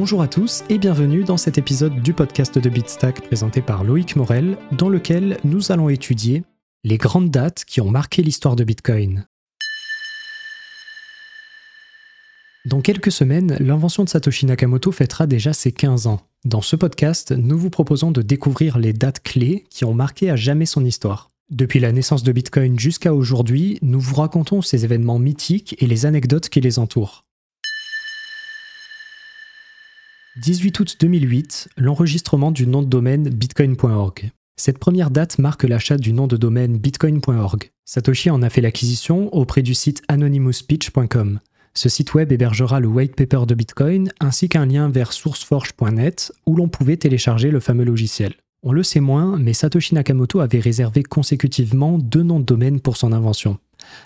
Bonjour à tous et bienvenue dans cet épisode du podcast de Bitstack présenté par Loïc Morel, dans lequel nous allons étudier les grandes dates qui ont marqué l'histoire de Bitcoin. Dans quelques semaines, l'invention de Satoshi Nakamoto fêtera déjà ses 15 ans. Dans ce podcast, nous vous proposons de découvrir les dates clés qui ont marqué à jamais son histoire. Depuis la naissance de Bitcoin jusqu'à aujourd'hui, nous vous racontons ces événements mythiques et les anecdotes qui les entourent. 18 août 2008, l'enregistrement du nom de domaine bitcoin.org. Cette première date marque l'achat du nom de domaine bitcoin.org. Satoshi en a fait l'acquisition auprès du site anonymousspeech.com. Ce site web hébergera le white paper de Bitcoin ainsi qu'un lien vers sourceforge.net où l'on pouvait télécharger le fameux logiciel. On le sait moins, mais Satoshi Nakamoto avait réservé consécutivement deux noms de domaine pour son invention.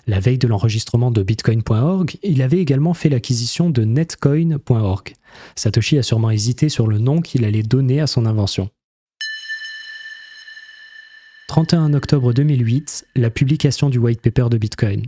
La veille de l'enregistrement de bitcoin.org, il avait également fait l'acquisition de netcoin.org. Satoshi a sûrement hésité sur le nom qu'il allait donner à son invention. 31 octobre 2008, la publication du white paper de Bitcoin.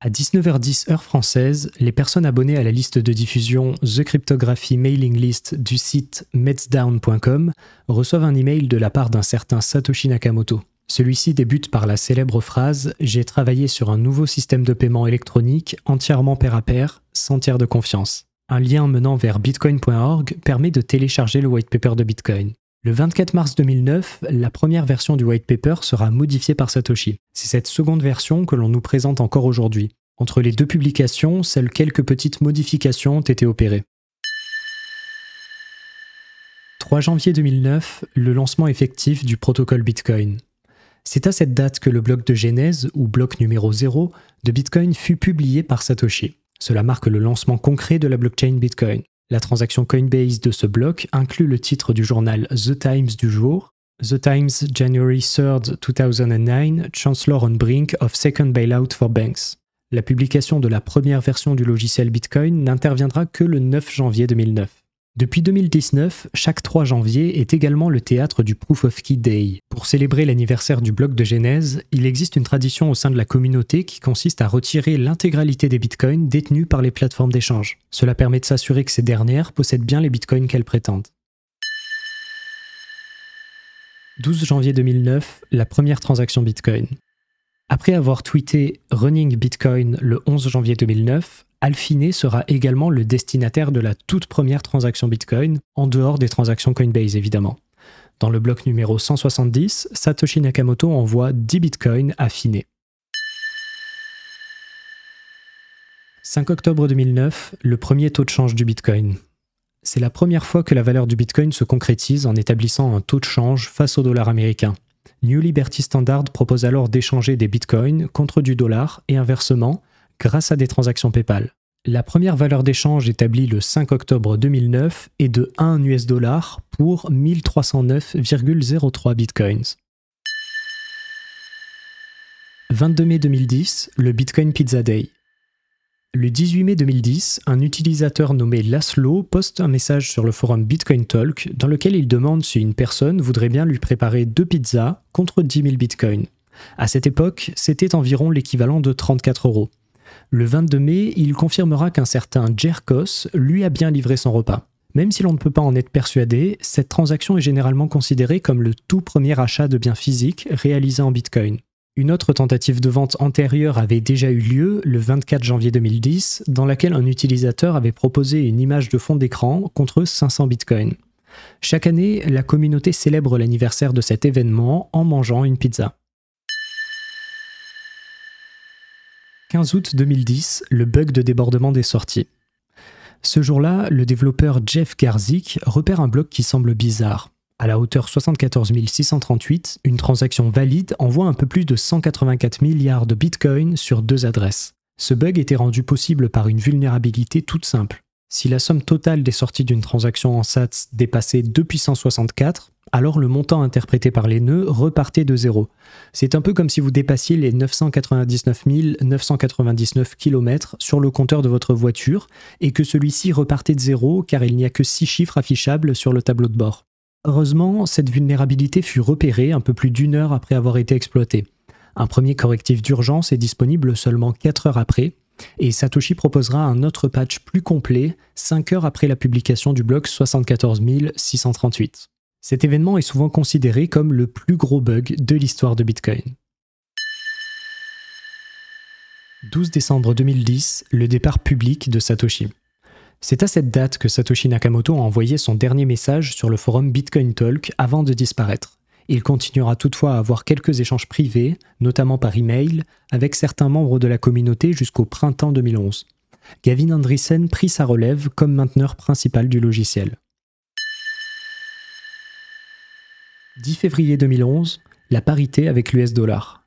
À 19h10 heure française, les personnes abonnées à la liste de diffusion The Cryptography Mailing List du site metsdown.com reçoivent un email de la part d'un certain Satoshi Nakamoto. Celui-ci débute par la célèbre phrase J'ai travaillé sur un nouveau système de paiement électronique entièrement pair à pair, sans tiers de confiance. Un lien menant vers bitcoin.org permet de télécharger le white paper de Bitcoin. Le 24 mars 2009, la première version du white paper sera modifiée par Satoshi. C'est cette seconde version que l'on nous présente encore aujourd'hui. Entre les deux publications, seules quelques petites modifications ont été opérées. 3 janvier 2009, le lancement effectif du protocole Bitcoin. C'est à cette date que le bloc de genèse, ou bloc numéro 0, de Bitcoin fut publié par Satoshi. Cela marque le lancement concret de la blockchain Bitcoin. La transaction Coinbase de ce bloc inclut le titre du journal The Times du jour, The Times January 3, 2009, Chancellor on brink of second bailout for banks. La publication de la première version du logiciel Bitcoin n'interviendra que le 9 janvier 2009. Depuis 2019, chaque 3 janvier est également le théâtre du Proof of Key Day. Pour célébrer l'anniversaire du bloc de Genèse, il existe une tradition au sein de la communauté qui consiste à retirer l'intégralité des bitcoins détenus par les plateformes d'échange. Cela permet de s'assurer que ces dernières possèdent bien les bitcoins qu'elles prétendent. 12 janvier 2009, la première transaction bitcoin. Après avoir tweeté Running Bitcoin le 11 janvier 2009, Alphine sera également le destinataire de la toute première transaction Bitcoin, en dehors des transactions Coinbase évidemment. Dans le bloc numéro 170, Satoshi Nakamoto envoie 10 bitcoins à Finet. 5 octobre 2009, le premier taux de change du bitcoin. C'est la première fois que la valeur du bitcoin se concrétise en établissant un taux de change face au dollar américain. New Liberty Standard propose alors d'échanger des bitcoins contre du dollar et inversement, grâce à des transactions PayPal. La première valeur d'échange établie le 5 octobre 2009 est de 1 US dollar pour 1309,03 bitcoins. 22 mai 2010, le Bitcoin Pizza Day. Le 18 mai 2010, un utilisateur nommé Laszlo poste un message sur le forum Bitcoin Talk dans lequel il demande si une personne voudrait bien lui préparer deux pizzas contre 10 000 bitcoins. À cette époque, c'était environ l'équivalent de 34 euros. Le 22 mai, il confirmera qu'un certain Jerkos lui a bien livré son repas. Même si l'on ne peut pas en être persuadé, cette transaction est généralement considérée comme le tout premier achat de biens physiques réalisé en Bitcoin. Une autre tentative de vente antérieure avait déjà eu lieu le 24 janvier 2010, dans laquelle un utilisateur avait proposé une image de fond d'écran contre 500 bitcoins. Chaque année, la communauté célèbre l'anniversaire de cet événement en mangeant une pizza. 15 août 2010, le bug de débordement des sorties. Ce jour-là, le développeur Jeff Garzik repère un bloc qui semble bizarre. À la hauteur 74 638, une transaction valide envoie un peu plus de 184 milliards de bitcoins sur deux adresses. Ce bug était rendu possible par une vulnérabilité toute simple. Si la somme totale des sorties d'une transaction en SATS dépassait 2 puissance 64, alors le montant interprété par les nœuds repartait de zéro. C'est un peu comme si vous dépassiez les 999 999 km sur le compteur de votre voiture et que celui-ci repartait de zéro car il n'y a que 6 chiffres affichables sur le tableau de bord. Heureusement, cette vulnérabilité fut repérée un peu plus d'une heure après avoir été exploitée. Un premier correctif d'urgence est disponible seulement 4 heures après, et Satoshi proposera un autre patch plus complet 5 heures après la publication du bloc 74638. Cet événement est souvent considéré comme le plus gros bug de l'histoire de Bitcoin. 12 décembre 2010, le départ public de Satoshi. C'est à cette date que Satoshi Nakamoto a envoyé son dernier message sur le forum Bitcoin Talk avant de disparaître. Il continuera toutefois à avoir quelques échanges privés, notamment par email, avec certains membres de la communauté jusqu'au printemps 2011. Gavin Andreessen prit sa relève comme mainteneur principal du logiciel. 10 février 2011, la parité avec l'US dollar.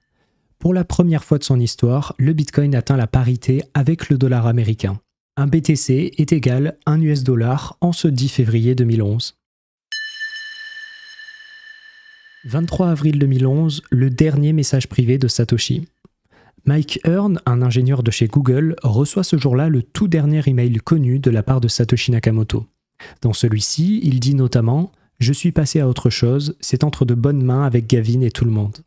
Pour la première fois de son histoire, le Bitcoin atteint la parité avec le dollar américain. Un BTC est égal à un US dollar en ce 10 février 2011. 23 avril 2011, le dernier message privé de Satoshi. Mike Hearn, un ingénieur de chez Google, reçoit ce jour-là le tout dernier email connu de la part de Satoshi Nakamoto. Dans celui-ci, il dit notamment je suis passé à autre chose, c'est entre de bonnes mains avec Gavin et tout le monde.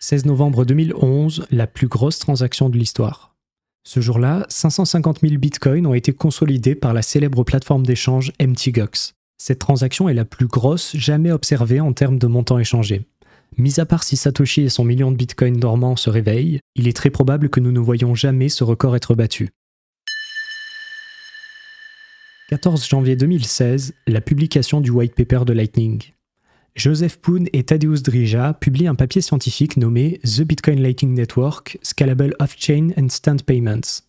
16 novembre 2011, la plus grosse transaction de l'histoire. Ce jour-là, 550 000 bitcoins ont été consolidés par la célèbre plateforme d'échange MTGOX. Cette transaction est la plus grosse jamais observée en termes de montant échangé. Mis à part si Satoshi et son million de bitcoins dormants se réveillent, il est très probable que nous ne voyons jamais ce record être battu. 14 janvier 2016, la publication du white paper de Lightning. Joseph Poon et Tadeusz Drija publient un papier scientifique nommé The Bitcoin Lightning Network, Scalable Off-Chain Instant Payments.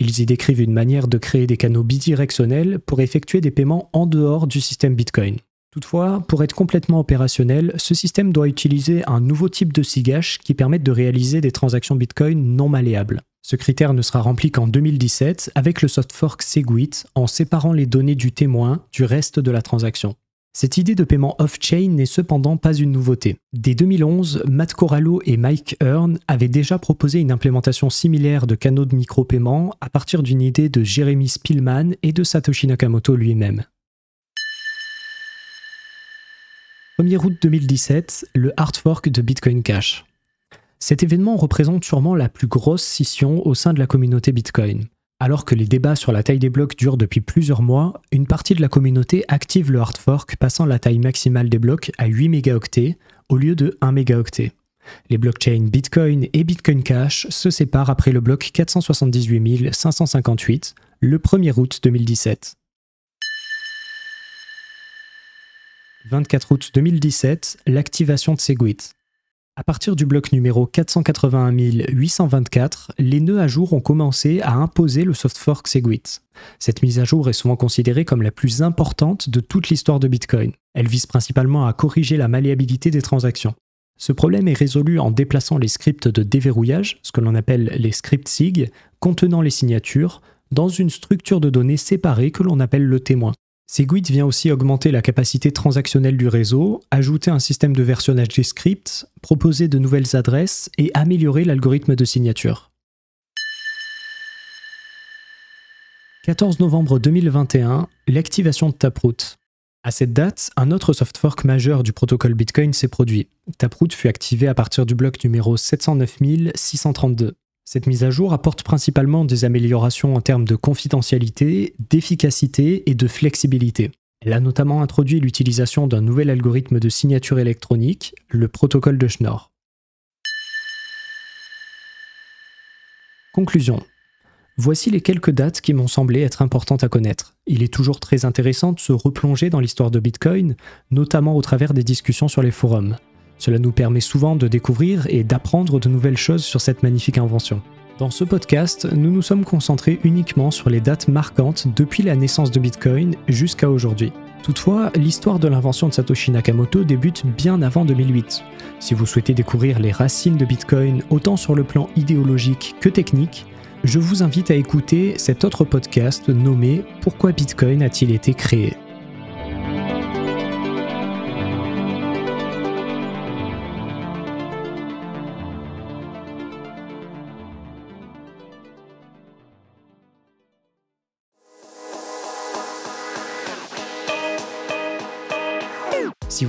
Ils y décrivent une manière de créer des canaux bidirectionnels pour effectuer des paiements en dehors du système Bitcoin. Toutefois, pour être complètement opérationnel, ce système doit utiliser un nouveau type de SIGASH qui permette de réaliser des transactions Bitcoin non malléables. Ce critère ne sera rempli qu'en 2017 avec le soft fork Segwit en séparant les données du témoin du reste de la transaction. Cette idée de paiement off-chain n'est cependant pas une nouveauté. Dès 2011, Matt Corallo et Mike Hearn avaient déjà proposé une implémentation similaire de canaux de micro-paiement à partir d'une idée de Jeremy Spillman et de Satoshi Nakamoto lui-même. 1er août 2017, le hard fork de Bitcoin Cash. Cet événement représente sûrement la plus grosse scission au sein de la communauté Bitcoin. Alors que les débats sur la taille des blocs durent depuis plusieurs mois, une partie de la communauté active le hard fork passant la taille maximale des blocs à 8 mégaoctets au lieu de 1 mégaoctet. Les blockchains Bitcoin et Bitcoin Cash se séparent après le bloc 478 558 le 1er août 2017. 24 août 2017, l'activation de Segwit. À partir du bloc numéro 481 824, les nœuds à jour ont commencé à imposer le soft fork Segwit. Cette mise à jour est souvent considérée comme la plus importante de toute l'histoire de Bitcoin. Elle vise principalement à corriger la malléabilité des transactions. Ce problème est résolu en déplaçant les scripts de déverrouillage, ce que l'on appelle les scripts SIG, contenant les signatures, dans une structure de données séparée que l'on appelle le témoin. Segwit vient aussi augmenter la capacité transactionnelle du réseau, ajouter un système de versionnage des scripts, proposer de nouvelles adresses et améliorer l'algorithme de signature. 14 novembre 2021, l'activation de Taproot. À cette date, un autre soft fork majeur du protocole Bitcoin s'est produit. Taproot fut activé à partir du bloc numéro 709 632. Cette mise à jour apporte principalement des améliorations en termes de confidentialité, d'efficacité et de flexibilité. Elle a notamment introduit l'utilisation d'un nouvel algorithme de signature électronique, le protocole de Schnorr. Conclusion. Voici les quelques dates qui m'ont semblé être importantes à connaître. Il est toujours très intéressant de se replonger dans l'histoire de Bitcoin, notamment au travers des discussions sur les forums. Cela nous permet souvent de découvrir et d'apprendre de nouvelles choses sur cette magnifique invention. Dans ce podcast, nous nous sommes concentrés uniquement sur les dates marquantes depuis la naissance de Bitcoin jusqu'à aujourd'hui. Toutefois, l'histoire de l'invention de Satoshi Nakamoto débute bien avant 2008. Si vous souhaitez découvrir les racines de Bitcoin autant sur le plan idéologique que technique, je vous invite à écouter cet autre podcast nommé Pourquoi Bitcoin a-t-il été créé?